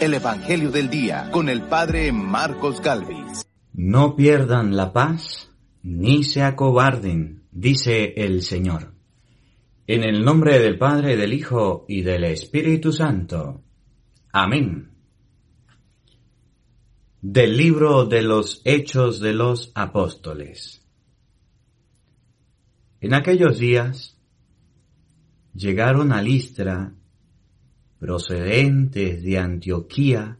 el Evangelio del Día con el Padre Marcos Galvis. No pierdan la paz ni se acobarden, dice el Señor. En el nombre del Padre, del Hijo y del Espíritu Santo. Amén. Del libro de los Hechos de los Apóstoles. En aquellos días llegaron a Listra procedentes de Antioquía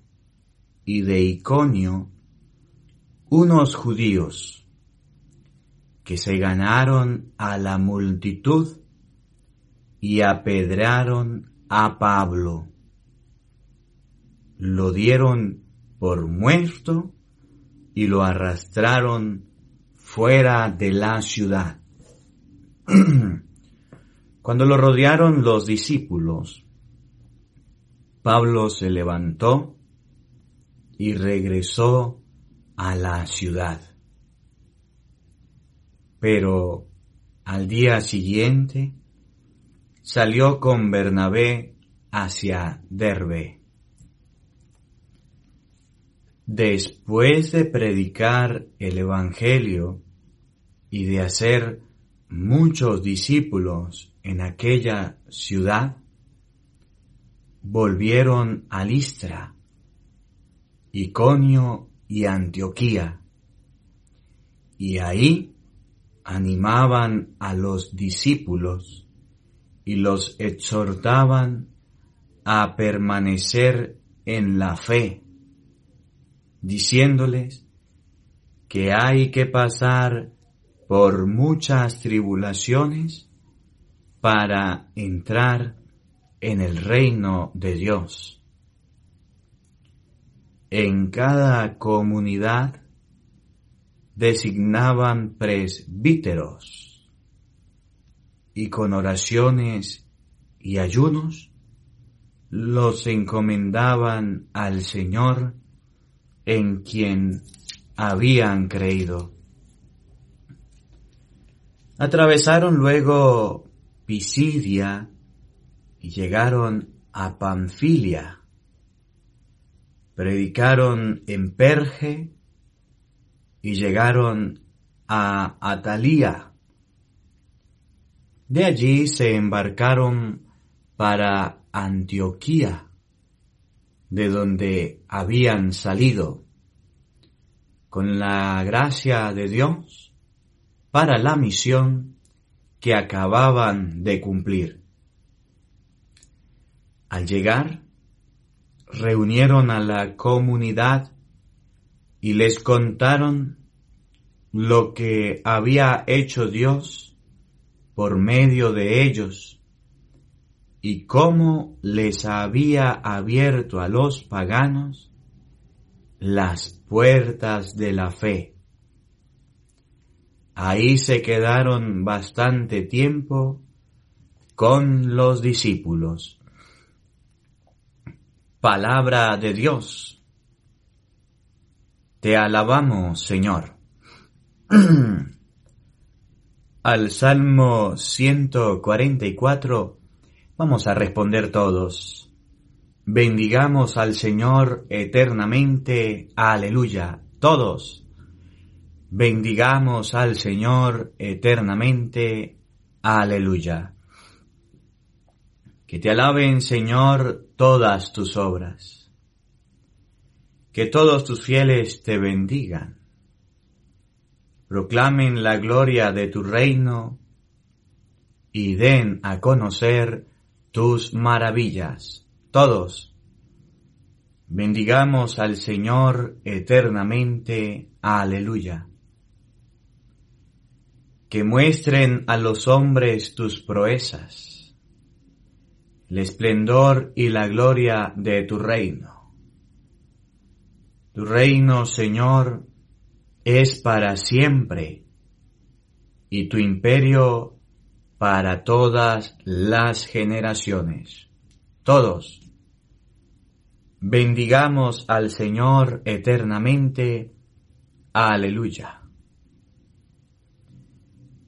y de Iconio, unos judíos que se ganaron a la multitud y apedraron a Pablo. Lo dieron por muerto y lo arrastraron fuera de la ciudad. Cuando lo rodearon los discípulos, Pablo se levantó y regresó a la ciudad. Pero al día siguiente salió con Bernabé hacia Derbe. Después de predicar el Evangelio y de hacer muchos discípulos en aquella ciudad, volvieron a Listra, Iconio y Antioquía, y ahí animaban a los discípulos y los exhortaban a permanecer en la fe, diciéndoles que hay que pasar por muchas tribulaciones para entrar en el reino de Dios. En cada comunidad designaban presbíteros y con oraciones y ayunos los encomendaban al Señor en quien habían creído. Atravesaron luego Pisidia y llegaron a Panfilia. Predicaron en Perge y llegaron a Atalía. De allí se embarcaron para Antioquía, de donde habían salido, con la gracia de Dios, para la misión que acababan de cumplir. Al llegar, reunieron a la comunidad y les contaron lo que había hecho Dios por medio de ellos y cómo les había abierto a los paganos las puertas de la fe. Ahí se quedaron bastante tiempo con los discípulos. Palabra de Dios. Te alabamos, Señor. Al Salmo 144 vamos a responder todos. Bendigamos al Señor eternamente. Aleluya. Todos. Bendigamos al Señor eternamente. Aleluya. Que te alaben, Señor, todas tus obras. Que todos tus fieles te bendigan. Proclamen la gloria de tu reino y den a conocer tus maravillas. Todos. Bendigamos al Señor eternamente. Aleluya. Que muestren a los hombres tus proezas el esplendor y la gloria de tu reino. Tu reino, Señor, es para siempre y tu imperio para todas las generaciones. Todos. Bendigamos al Señor eternamente. Aleluya.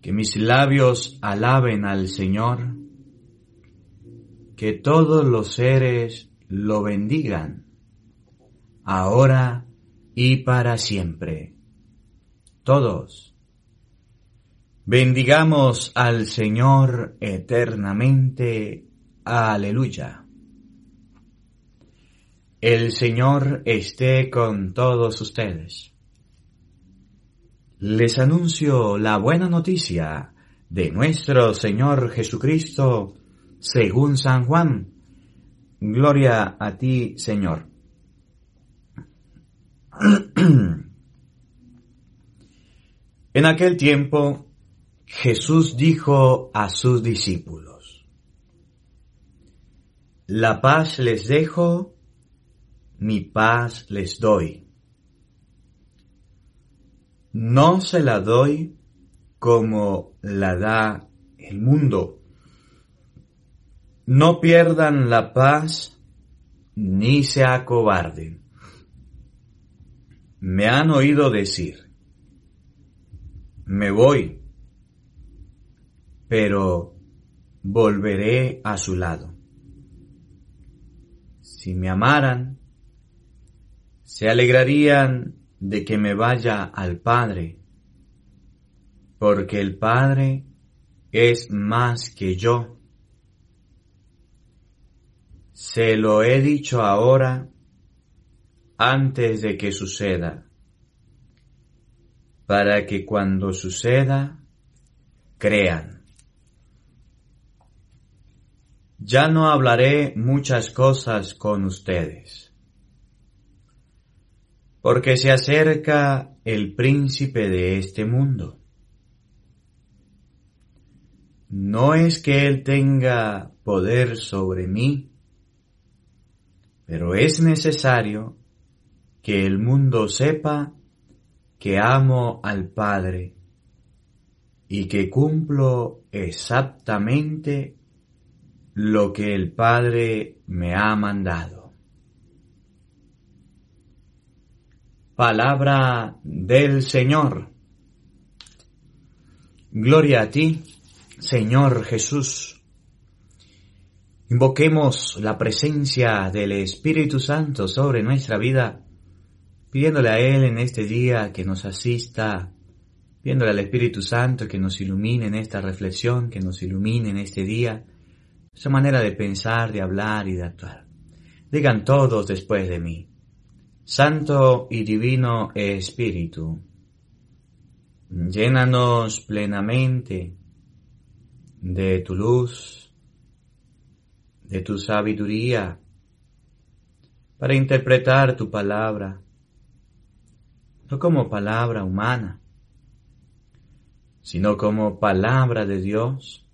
Que mis labios alaben al Señor que todos los seres lo bendigan. ahora y para siempre. Todos. Bendigamos al Señor eternamente. Aleluya. El Señor esté con todos ustedes. Les anuncio la buena noticia de nuestro Señor Jesucristo según San Juan. Gloria a ti, Señor. en aquel tiempo, Jesús dijo a sus discípulos, La paz les dejo, mi paz les doy. No se la doy como la da el mundo. No pierdan la paz ni se acobarden. Me han oído decir, me voy, pero volveré a su lado. Si me amaran, se alegrarían de que me vaya al Padre, porque el Padre es más que yo se lo he dicho ahora antes de que suceda, para que cuando suceda, crean. Ya no hablaré muchas cosas con ustedes, porque se acerca el príncipe de este mundo. No es que él tenga poder sobre mí, pero es necesario que el mundo sepa que amo al Padre y que cumplo exactamente lo que el Padre me ha mandado. Palabra del Señor. Gloria a ti, Señor Jesús. Invoquemos la presencia del Espíritu Santo sobre nuestra vida, pidiéndole a Él en este día que nos asista, pidiéndole al Espíritu Santo que nos ilumine en esta reflexión, que nos ilumine en este día, esa manera de pensar, de hablar y de actuar. Digan todos después de mí, Santo y Divino Espíritu, llénanos plenamente de tu luz, de tu sabiduría para interpretar tu palabra, no como palabra humana, sino como palabra de Dios,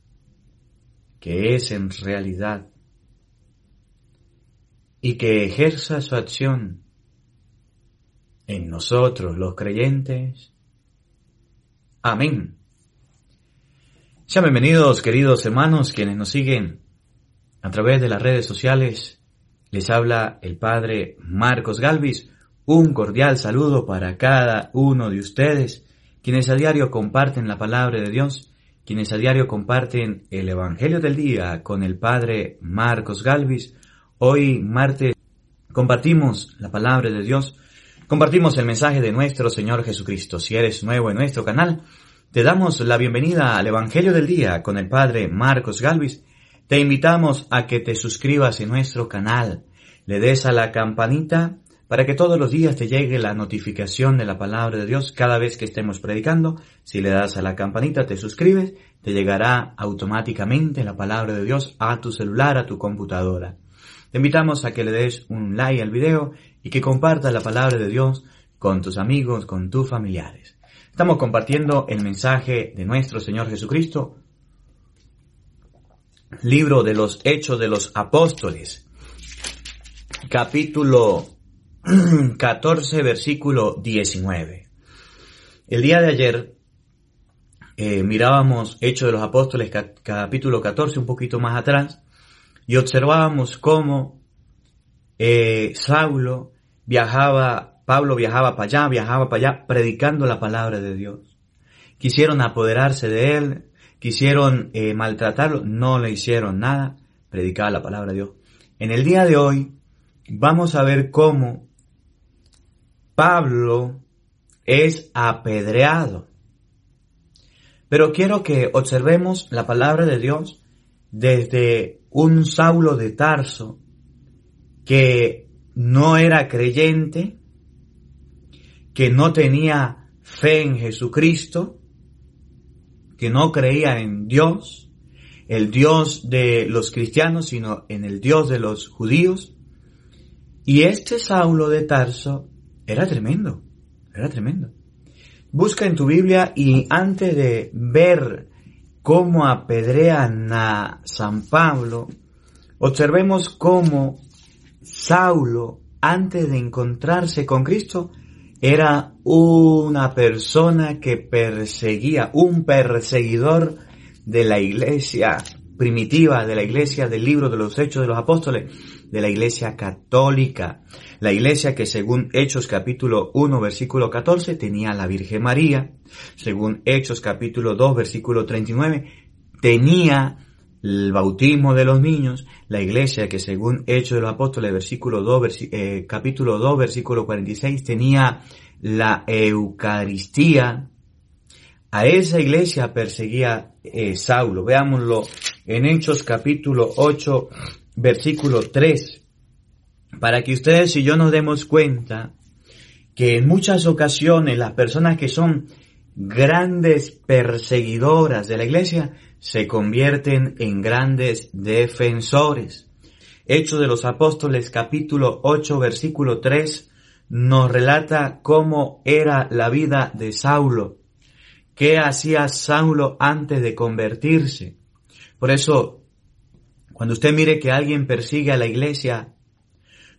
que es en realidad, y que ejerza su acción en nosotros los creyentes. Amén. Sean bienvenidos, queridos hermanos, quienes nos siguen a través de las redes sociales. Les habla el Padre Marcos Galvis. Un cordial saludo para cada uno de ustedes, quienes a diario comparten la palabra de Dios, quienes a diario comparten el Evangelio del día con el Padre Marcos Galvis. Hoy, martes, compartimos la palabra de Dios, compartimos el mensaje de nuestro Señor Jesucristo. Si eres nuevo en nuestro canal, te damos la bienvenida al Evangelio del día con el Padre Marcos Galvis te invitamos a que te suscribas en nuestro canal, le des a la campanita para que todos los días te llegue la notificación de la palabra de Dios cada vez que estemos predicando. Si le das a la campanita, te suscribes, te llegará automáticamente la palabra de Dios a tu celular, a tu computadora. Te invitamos a que le des un like al video y que compartas la palabra de Dios con tus amigos, con tus familiares. Estamos compartiendo el mensaje de nuestro Señor Jesucristo Libro de los Hechos de los Apóstoles, capítulo 14, versículo 19. El día de ayer eh, mirábamos Hechos de los Apóstoles, capítulo 14, un poquito más atrás, y observábamos cómo eh, Saulo viajaba, Pablo viajaba para allá, viajaba para allá, predicando la palabra de Dios. Quisieron apoderarse de él, quisieron eh, maltratarlo, no le hicieron nada, predicaba la palabra de Dios. En el día de hoy vamos a ver cómo Pablo es apedreado. Pero quiero que observemos la palabra de Dios desde un Saulo de Tarso que no era creyente, que no tenía fe en Jesucristo, que no creía en Dios, el Dios de los cristianos, sino en el Dios de los judíos. Y este Saulo de Tarso era tremendo, era tremendo. Busca en tu Biblia y antes de ver cómo apedrean a San Pablo, observemos cómo Saulo, antes de encontrarse con Cristo, era una persona que perseguía, un perseguidor de la iglesia primitiva, de la iglesia del libro de los Hechos de los Apóstoles, de la iglesia católica. La iglesia que según Hechos capítulo 1 versículo 14 tenía a la Virgen María, según Hechos capítulo 2 versículo 39 tenía el bautismo de los niños, la iglesia que según Hechos de los Apóstoles versículo 2 eh, capítulo 2 versículo 46 tenía la Eucaristía, a esa iglesia perseguía eh, Saulo. Veámoslo en Hechos capítulo 8 versículo 3 para que ustedes y yo nos demos cuenta que en muchas ocasiones las personas que son grandes perseguidoras de la iglesia se convierten en grandes defensores. Hechos de los Apóstoles capítulo 8 versículo 3 nos relata cómo era la vida de Saulo, qué hacía Saulo antes de convertirse. Por eso, cuando usted mire que alguien persigue a la iglesia,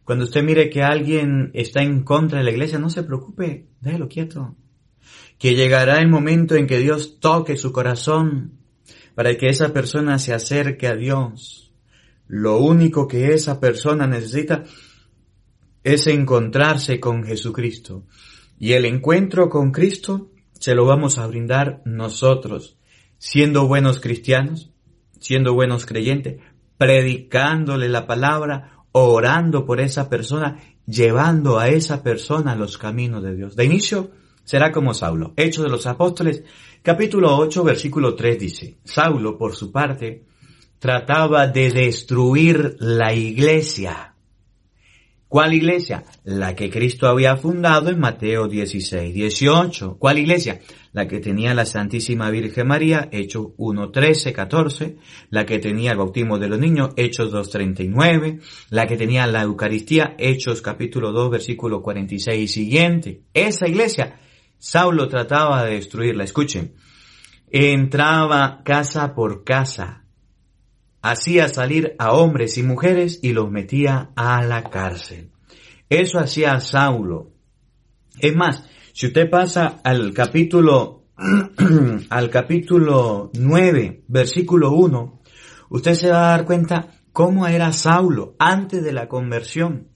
cuando usted mire que alguien está en contra de la iglesia, no se preocupe, déjelo quieto. Que llegará el momento en que Dios toque su corazón para que esa persona se acerque a Dios. Lo único que esa persona necesita es encontrarse con Jesucristo. Y el encuentro con Cristo se lo vamos a brindar nosotros, siendo buenos cristianos, siendo buenos creyentes, predicándole la palabra, orando por esa persona, llevando a esa persona a los caminos de Dios. De inicio será como Saulo. Hechos de los Apóstoles, capítulo 8, versículo 3 dice, Saulo, por su parte, trataba de destruir la iglesia ¿Cuál iglesia? La que Cristo había fundado en Mateo 16, 18. ¿Cuál iglesia? La que tenía la Santísima Virgen María, Hechos 1, 13, 14. La que tenía el bautismo de los niños, Hechos 2, 39. La que tenía la Eucaristía, Hechos capítulo 2, versículo 46 y siguiente. Esa iglesia, Saulo trataba de destruirla. Escuchen. Entraba casa por casa, hacía salir a hombres y mujeres y los metía a la cárcel. Eso hacía Saulo. Es más, si usted pasa al capítulo, al capítulo 9, versículo 1, usted se va a dar cuenta cómo era Saulo antes de la conversión.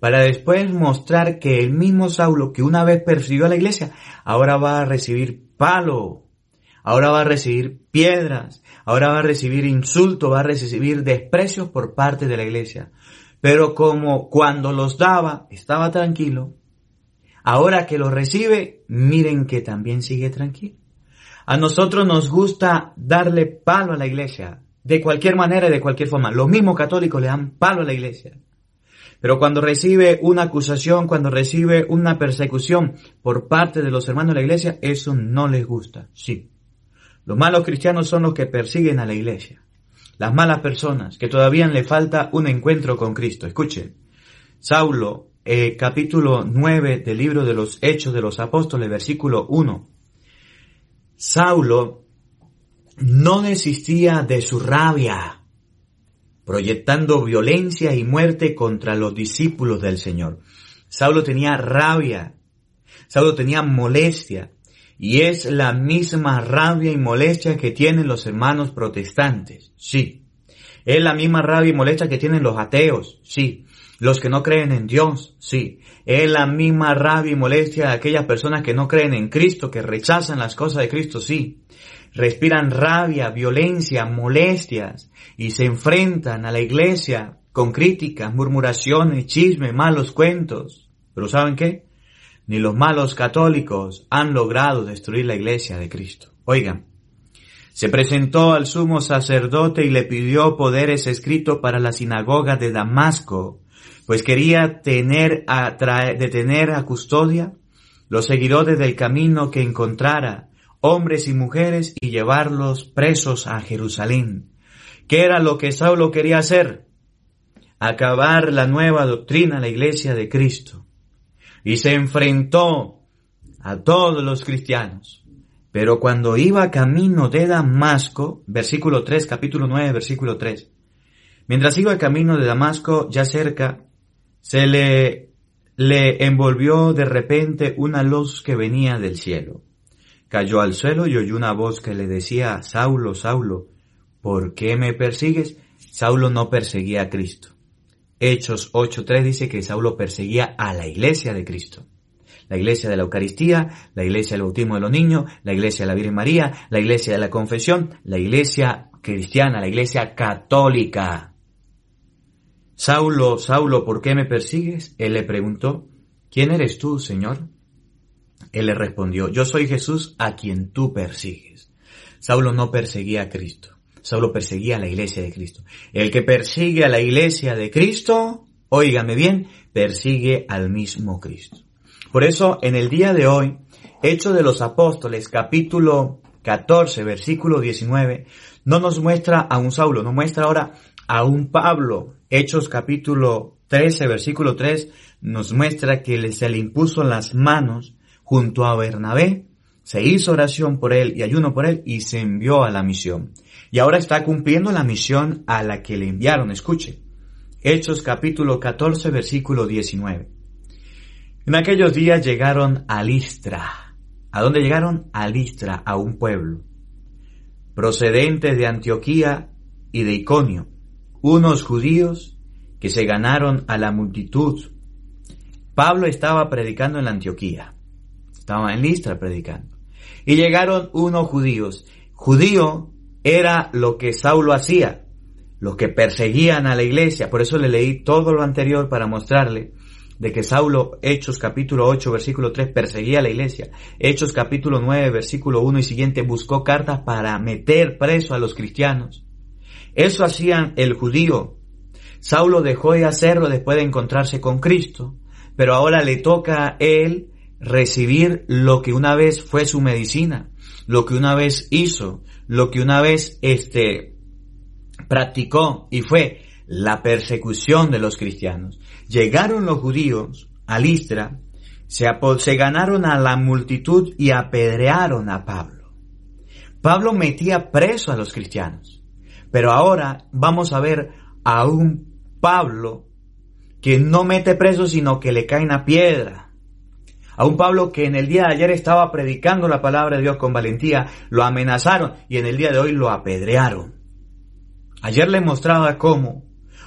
Para después mostrar que el mismo Saulo que una vez persiguió a la iglesia, ahora va a recibir palo, ahora va a recibir piedras, ahora va a recibir insultos, va a recibir desprecios por parte de la iglesia. Pero como cuando los daba estaba tranquilo, ahora que los recibe, miren que también sigue tranquilo. A nosotros nos gusta darle palo a la iglesia, de cualquier manera y de cualquier forma. Los mismos católicos le dan palo a la iglesia. Pero cuando recibe una acusación, cuando recibe una persecución por parte de los hermanos de la iglesia, eso no les gusta. Sí, los malos cristianos son los que persiguen a la iglesia. Las malas personas que todavía le falta un encuentro con Cristo. Escuchen. Saulo, eh, capítulo 9 del libro de los Hechos de los Apóstoles, versículo 1. Saulo no desistía de su rabia, proyectando violencia y muerte contra los discípulos del Señor. Saulo tenía rabia, Saulo tenía molestia, y es la misma rabia y molestia que tienen los hermanos protestantes, sí. Es la misma rabia y molestia que tienen los ateos, sí. Los que no creen en Dios, sí. Es la misma rabia y molestia de aquellas personas que no creen en Cristo, que rechazan las cosas de Cristo, sí. Respiran rabia, violencia, molestias y se enfrentan a la iglesia con críticas, murmuraciones, chismes, malos cuentos. Pero ¿saben qué? ni los malos católicos han logrado destruir la iglesia de Cristo. Oigan, se presentó al sumo sacerdote y le pidió poderes escritos para la sinagoga de Damasco, pues quería tener a detener a custodia los seguidores del camino que encontrara, hombres y mujeres, y llevarlos presos a Jerusalén. ¿Qué era lo que Saulo quería hacer? Acabar la nueva doctrina, la iglesia de Cristo. Y se enfrentó a todos los cristianos. Pero cuando iba camino de Damasco, versículo 3, capítulo 9, versículo 3, mientras iba camino de Damasco, ya cerca, se le, le envolvió de repente una luz que venía del cielo. Cayó al suelo y oyó una voz que le decía, Saulo, Saulo, ¿por qué me persigues? Saulo no perseguía a Cristo. Hechos 8.3 dice que Saulo perseguía a la iglesia de Cristo. La iglesia de la Eucaristía, la iglesia del bautismo de los niños, la iglesia de la Virgen María, la iglesia de la confesión, la iglesia cristiana, la iglesia católica. Saulo, Saulo, ¿por qué me persigues? Él le preguntó, ¿quién eres tú, Señor? Él le respondió, yo soy Jesús a quien tú persigues. Saulo no perseguía a Cristo, Saulo perseguía a la iglesia de Cristo. El que persigue a la iglesia de Cristo, óigame bien, persigue al mismo Cristo. Por eso, en el día de hoy, Hecho de los Apóstoles, capítulo 14, versículo 19, no nos muestra a un Saulo, nos muestra ahora a un Pablo. Hechos capítulo 13, versículo 3, nos muestra que se le impuso las manos junto a Bernabé, se hizo oración por él y ayuno por él y se envió a la misión. Y ahora está cumpliendo la misión a la que le enviaron. Escuche. Hechos capítulo 14, versículo 19. En aquellos días llegaron a Listra. ¿A dónde llegaron? A Listra, a un pueblo. Procedentes de Antioquía y de Iconio unos judíos que se ganaron a la multitud. Pablo estaba predicando en la Antioquía, estaba en Listra predicando. Y llegaron unos judíos. Judío era lo que Saulo hacía, los que perseguían a la iglesia. Por eso le leí todo lo anterior para mostrarle de que Saulo, Hechos capítulo 8, versículo 3, perseguía a la iglesia. Hechos capítulo 9, versículo 1 y siguiente, buscó cartas para meter preso a los cristianos. Eso hacían el judío. Saulo dejó de hacerlo después de encontrarse con Cristo, pero ahora le toca a él recibir lo que una vez fue su medicina, lo que una vez hizo, lo que una vez este practicó y fue la persecución de los cristianos. Llegaron los judíos a Listra, se, ganaron a la multitud y apedrearon a Pablo. Pablo metía preso a los cristianos. Pero ahora vamos a ver a un Pablo que no mete preso, sino que le cae una piedra. A un Pablo que en el día de ayer estaba predicando la palabra de Dios con valentía, lo amenazaron y en el día de hoy lo apedrearon. Ayer le mostraba cómo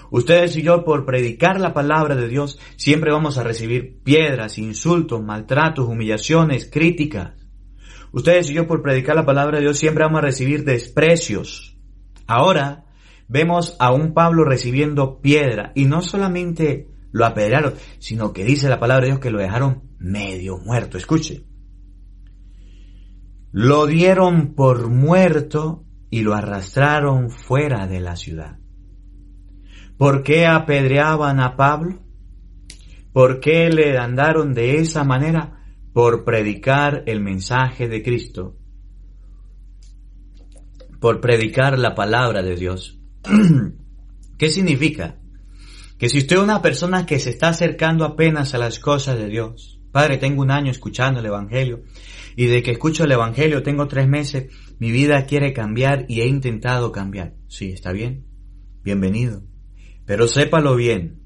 ustedes y yo por predicar la palabra de Dios siempre vamos a recibir piedras, insultos, maltratos, humillaciones, críticas. Ustedes y yo por predicar la palabra de Dios siempre vamos a recibir desprecios. Ahora vemos a un Pablo recibiendo piedra y no solamente lo apedrearon, sino que dice la palabra de Dios que lo dejaron medio muerto. Escuche. Lo dieron por muerto y lo arrastraron fuera de la ciudad. ¿Por qué apedreaban a Pablo? ¿Por qué le andaron de esa manera? Por predicar el mensaje de Cristo por predicar la palabra de Dios. ¿Qué significa? Que si usted es una persona que se está acercando apenas a las cosas de Dios, Padre, tengo un año escuchando el Evangelio y de que escucho el Evangelio tengo tres meses, mi vida quiere cambiar y he intentado cambiar. Sí, está bien, bienvenido. Pero sépalo bien,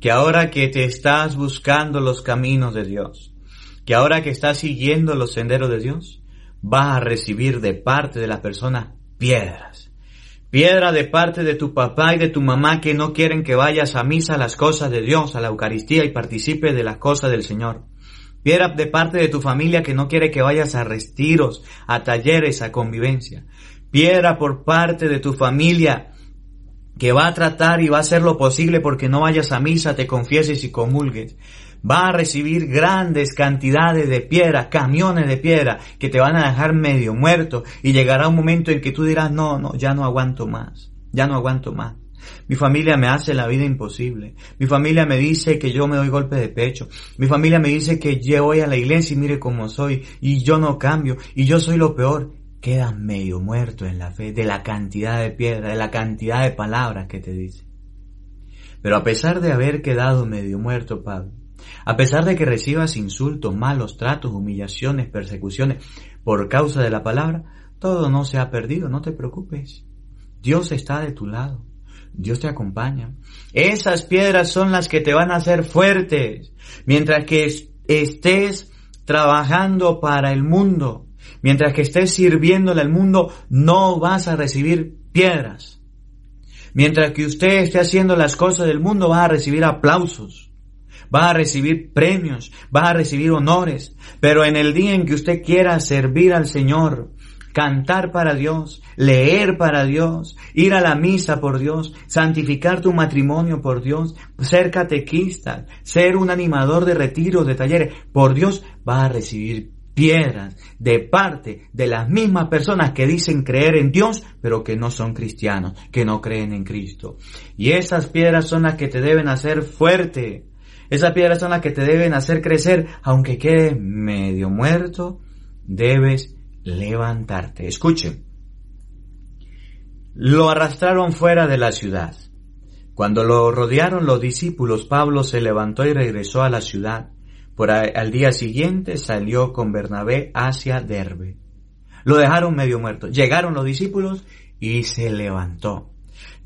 que ahora que te estás buscando los caminos de Dios, que ahora que estás siguiendo los senderos de Dios, vas a recibir de parte de la persona piedras. Piedra de parte de tu papá y de tu mamá que no quieren que vayas a misa a las cosas de Dios, a la Eucaristía y participe de las cosas del Señor. Piedra de parte de tu familia que no quiere que vayas a retiros, a talleres, a convivencia. Piedra por parte de tu familia que va a tratar y va a hacer lo posible porque no vayas a misa, te confieses y comulgues. Va a recibir grandes cantidades de piedra, camiones de piedra que te van a dejar medio muerto y llegará un momento en que tú dirás, no, no, ya no aguanto más, ya no aguanto más. Mi familia me hace la vida imposible. Mi familia me dice que yo me doy golpe de pecho. Mi familia me dice que yo voy a la iglesia y mire cómo soy y yo no cambio y yo soy lo peor. Quedas medio muerto en la fe de la cantidad de piedra, de la cantidad de palabras que te dice. Pero a pesar de haber quedado medio muerto, Pablo, a pesar de que recibas insultos, malos tratos, humillaciones, persecuciones por causa de la palabra, todo no se ha perdido, no te preocupes. Dios está de tu lado. Dios te acompaña. Esas piedras son las que te van a hacer fuertes. Mientras que estés trabajando para el mundo, mientras que estés sirviéndole al mundo, no vas a recibir piedras. Mientras que usted esté haciendo las cosas del mundo, va a recibir aplausos, va a recibir premios, va a recibir honores. Pero en el día en que usted quiera servir al Señor, cantar para Dios, leer para Dios, ir a la misa por Dios, santificar tu matrimonio por Dios, ser catequista, ser un animador de retiros, de talleres, por Dios, va a recibir piedras de parte de las mismas personas que dicen creer en Dios, pero que no son cristianos, que no creen en Cristo. Y esas piedras son las que te deben hacer fuerte. Esas piedras son las que te deben hacer crecer, aunque quede medio muerto, debes levantarte. Escuchen. Lo arrastraron fuera de la ciudad. Cuando lo rodearon los discípulos, Pablo se levantó y regresó a la ciudad. Por al día siguiente salió con Bernabé hacia Derbe. Lo dejaron medio muerto. Llegaron los discípulos y se levantó.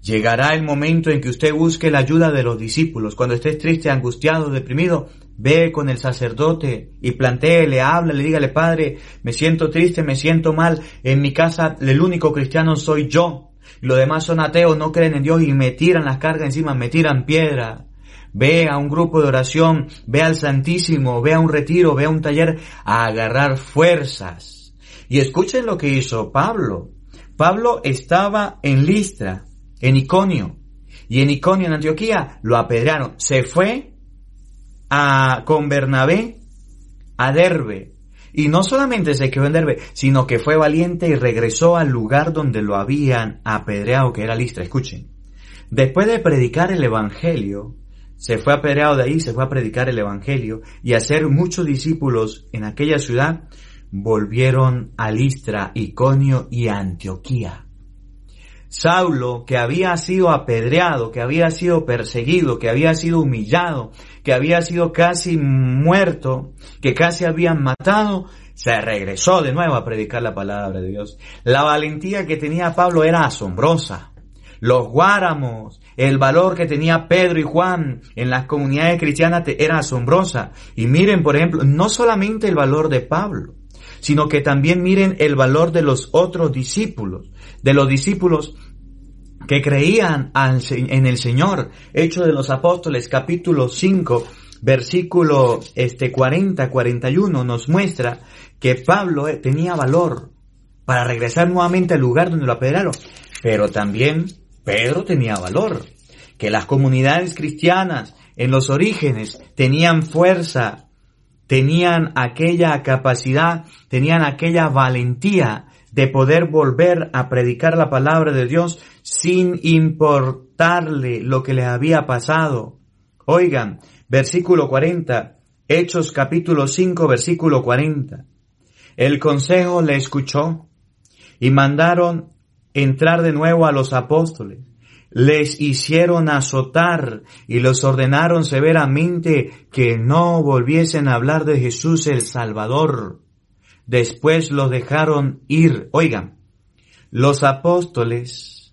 Llegará el momento en que usted busque la ayuda de los discípulos. Cuando estés triste, angustiado, deprimido, ve con el sacerdote y plantéele, habla, le dígale, Padre, me siento triste, me siento mal. En mi casa el único cristiano soy yo. Los demás son ateos, no creen en Dios y me tiran las cargas encima, me tiran piedra. Ve a un grupo de oración, ve al Santísimo, ve a un retiro, ve a un taller a agarrar fuerzas. Y escuchen lo que hizo Pablo. Pablo estaba en Listra, en Iconio. Y en Iconio, en Antioquía, lo apedrearon. Se fue a, con Bernabé a Derbe. Y no solamente se quedó en Derbe, sino que fue valiente y regresó al lugar donde lo habían apedreado, que era Listra. Escuchen. Después de predicar el Evangelio, se fue apedreado de ahí, se fue a predicar el Evangelio y hacer muchos discípulos en aquella ciudad, volvieron a Listra, Iconio y Antioquía. Saulo, que había sido apedreado, que había sido perseguido, que había sido humillado, que había sido casi muerto, que casi habían matado, se regresó de nuevo a predicar la palabra de Dios. La valentía que tenía Pablo era asombrosa. Los guáramos, el valor que tenía Pedro y Juan en las comunidades cristianas era asombrosa. Y miren, por ejemplo, no solamente el valor de Pablo, sino que también miren el valor de los otros discípulos, de los discípulos que creían en el Señor. Hecho de los Apóstoles capítulo 5 versículo este 40 41 nos muestra que Pablo eh, tenía valor para regresar nuevamente al lugar donde lo apedrearon, pero también Pedro tenía valor, que las comunidades cristianas en los orígenes tenían fuerza tenían aquella capacidad, tenían aquella valentía de poder volver a predicar la palabra de Dios sin importarle lo que les había pasado. Oigan, versículo 40, Hechos capítulo 5, versículo 40. El consejo le escuchó y mandaron entrar de nuevo a los apóstoles les hicieron azotar y los ordenaron severamente que no volviesen a hablar de Jesús el Salvador. Después los dejaron ir. Oigan, los apóstoles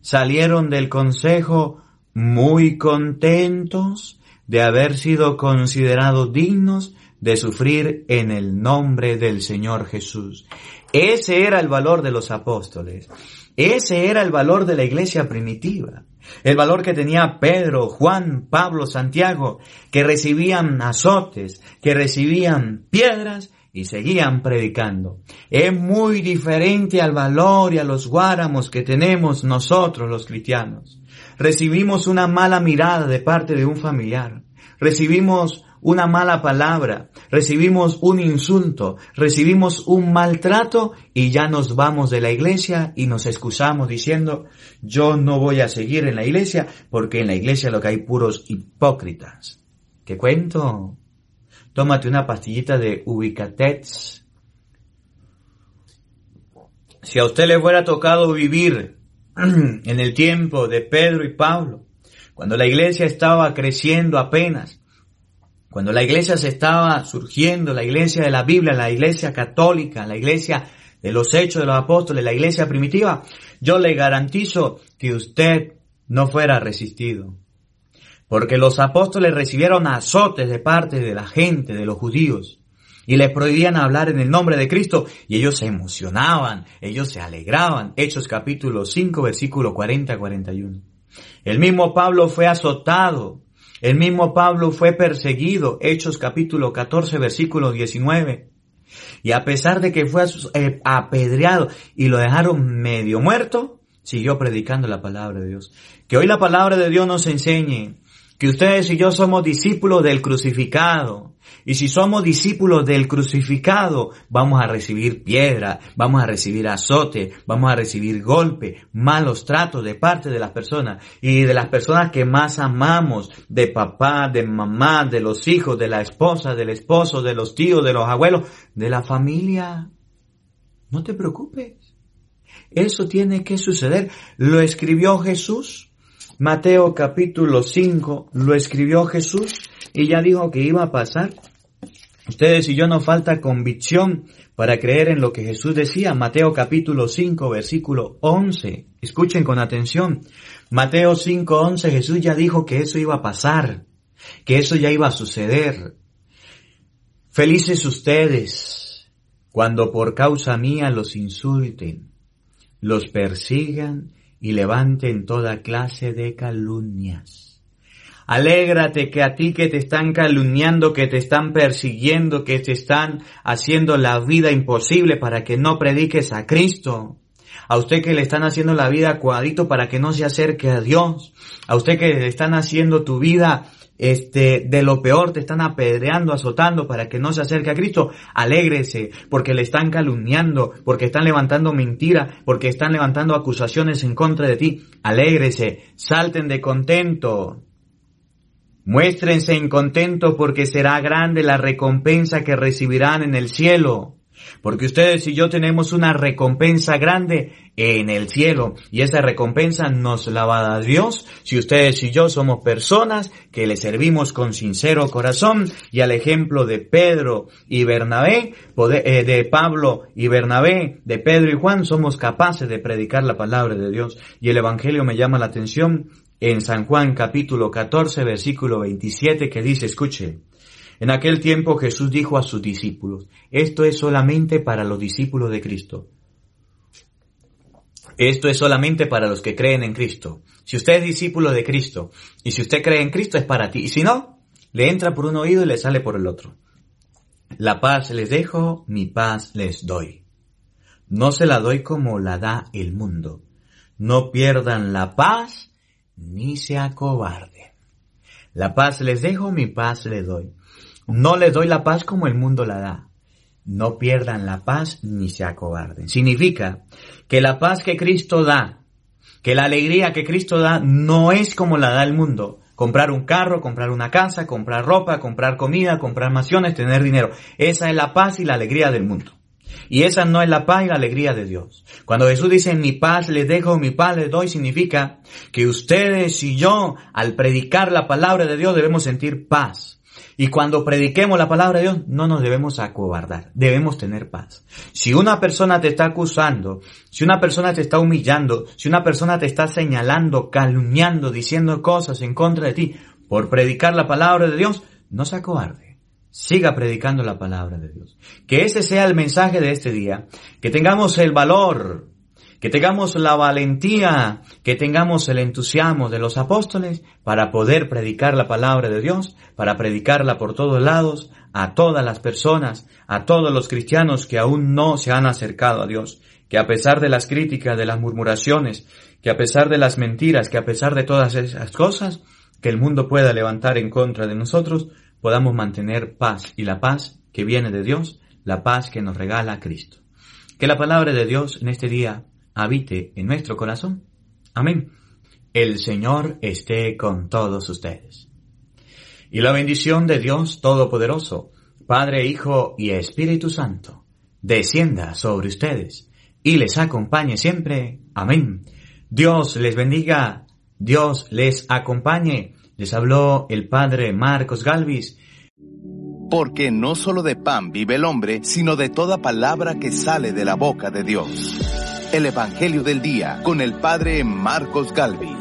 salieron del consejo muy contentos de haber sido considerados dignos de sufrir en el nombre del Señor Jesús. Ese era el valor de los apóstoles. Ese era el valor de la iglesia primitiva. El valor que tenía Pedro, Juan, Pablo, Santiago, que recibían azotes, que recibían piedras y seguían predicando. Es muy diferente al valor y a los guáramos que tenemos nosotros los cristianos. Recibimos una mala mirada de parte de un familiar, recibimos una mala palabra, recibimos un insulto, recibimos un maltrato y ya nos vamos de la iglesia y nos excusamos diciendo, yo no voy a seguir en la iglesia porque en la iglesia lo que hay puros hipócritas. ¿Qué cuento? Tómate una pastillita de Ubicatets. Si a usted le fuera tocado vivir en el tiempo de Pedro y Pablo, cuando la iglesia estaba creciendo apenas, cuando la iglesia se estaba surgiendo, la iglesia de la Biblia, la iglesia católica, la iglesia de los hechos de los apóstoles, la iglesia primitiva, yo le garantizo que usted no fuera resistido. Porque los apóstoles recibieron azotes de parte de la gente, de los judíos, y les prohibían hablar en el nombre de Cristo, y ellos se emocionaban, ellos se alegraban. Hechos capítulo 5, versículo 40-41. El mismo Pablo fue azotado el mismo Pablo fue perseguido, Hechos capítulo 14, versículo 19. Y a pesar de que fue eh, apedreado y lo dejaron medio muerto, siguió predicando la palabra de Dios. Que hoy la palabra de Dios nos enseñe que ustedes y yo somos discípulos del crucificado. Y si somos discípulos del crucificado, vamos a recibir piedra, vamos a recibir azote, vamos a recibir golpe, malos tratos de parte de las personas y de las personas que más amamos, de papá, de mamá, de los hijos, de la esposa, del esposo, de los tíos, de los abuelos, de la familia. No te preocupes. Eso tiene que suceder. Lo escribió Jesús. Mateo capítulo 5 lo escribió Jesús y ya dijo que iba a pasar. Ustedes y yo nos falta convicción para creer en lo que Jesús decía. Mateo capítulo 5 versículo 11. Escuchen con atención. Mateo 5 11 Jesús ya dijo que eso iba a pasar, que eso ya iba a suceder. Felices ustedes cuando por causa mía los insulten, los persigan y levanten toda clase de calumnias. Alégrate que a ti que te están calumniando, que te están persiguiendo, que te están haciendo la vida imposible para que no prediques a Cristo. A usted que le están haciendo la vida cuadrito para que no se acerque a Dios. A usted que le están haciendo tu vida este, de lo peor te están apedreando, azotando para que no se acerque a Cristo, alégrese, porque le están calumniando, porque están levantando mentira, porque están levantando acusaciones en contra de ti. Alégrese, salten de contento. Muéstrense en contento porque será grande la recompensa que recibirán en el cielo. Porque ustedes y yo tenemos una recompensa grande en el cielo y esa recompensa nos la va a dar Dios si ustedes y yo somos personas que le servimos con sincero corazón y al ejemplo de Pedro y Bernabé, eh, de Pablo y Bernabé, de Pedro y Juan, somos capaces de predicar la palabra de Dios. Y el Evangelio me llama la atención en San Juan capítulo 14 versículo 27 que dice, escuche, en aquel tiempo Jesús dijo a sus discípulos, esto es solamente para los discípulos de Cristo. Esto es solamente para los que creen en Cristo. Si usted es discípulo de Cristo y si usted cree en Cristo es para ti. Y si no, le entra por un oído y le sale por el otro. La paz les dejo, mi paz les doy. No se la doy como la da el mundo. No pierdan la paz ni se acobarden. La paz les dejo, mi paz les doy. No les doy la paz como el mundo la da. No pierdan la paz ni se acobarden. Significa que la paz que Cristo da, que la alegría que Cristo da no es como la da el mundo. Comprar un carro, comprar una casa, comprar ropa, comprar comida, comprar mansiones, tener dinero. Esa es la paz y la alegría del mundo. Y esa no es la paz y la alegría de Dios. Cuando Jesús dice mi paz les dejo, mi paz les doy, significa que ustedes y yo, al predicar la palabra de Dios, debemos sentir paz. Y cuando prediquemos la palabra de Dios, no nos debemos acobardar, debemos tener paz. Si una persona te está acusando, si una persona te está humillando, si una persona te está señalando, calumniando, diciendo cosas en contra de ti, por predicar la palabra de Dios, no se acobarde. Siga predicando la palabra de Dios. Que ese sea el mensaje de este día. Que tengamos el valor que tengamos la valentía, que tengamos el entusiasmo de los apóstoles para poder predicar la palabra de Dios, para predicarla por todos lados, a todas las personas, a todos los cristianos que aún no se han acercado a Dios, que a pesar de las críticas, de las murmuraciones, que a pesar de las mentiras, que a pesar de todas esas cosas, que el mundo pueda levantar en contra de nosotros, podamos mantener paz y la paz que viene de Dios, la paz que nos regala Cristo. Que la palabra de Dios en este día habite en nuestro corazón. Amén. El Señor esté con todos ustedes. Y la bendición de Dios Todopoderoso, Padre, Hijo y Espíritu Santo, descienda sobre ustedes y les acompañe siempre. Amén. Dios les bendiga, Dios les acompañe. Les habló el Padre Marcos Galvis. Porque no solo de pan vive el hombre, sino de toda palabra que sale de la boca de Dios. El Evangelio del Día con el Padre Marcos Galvis.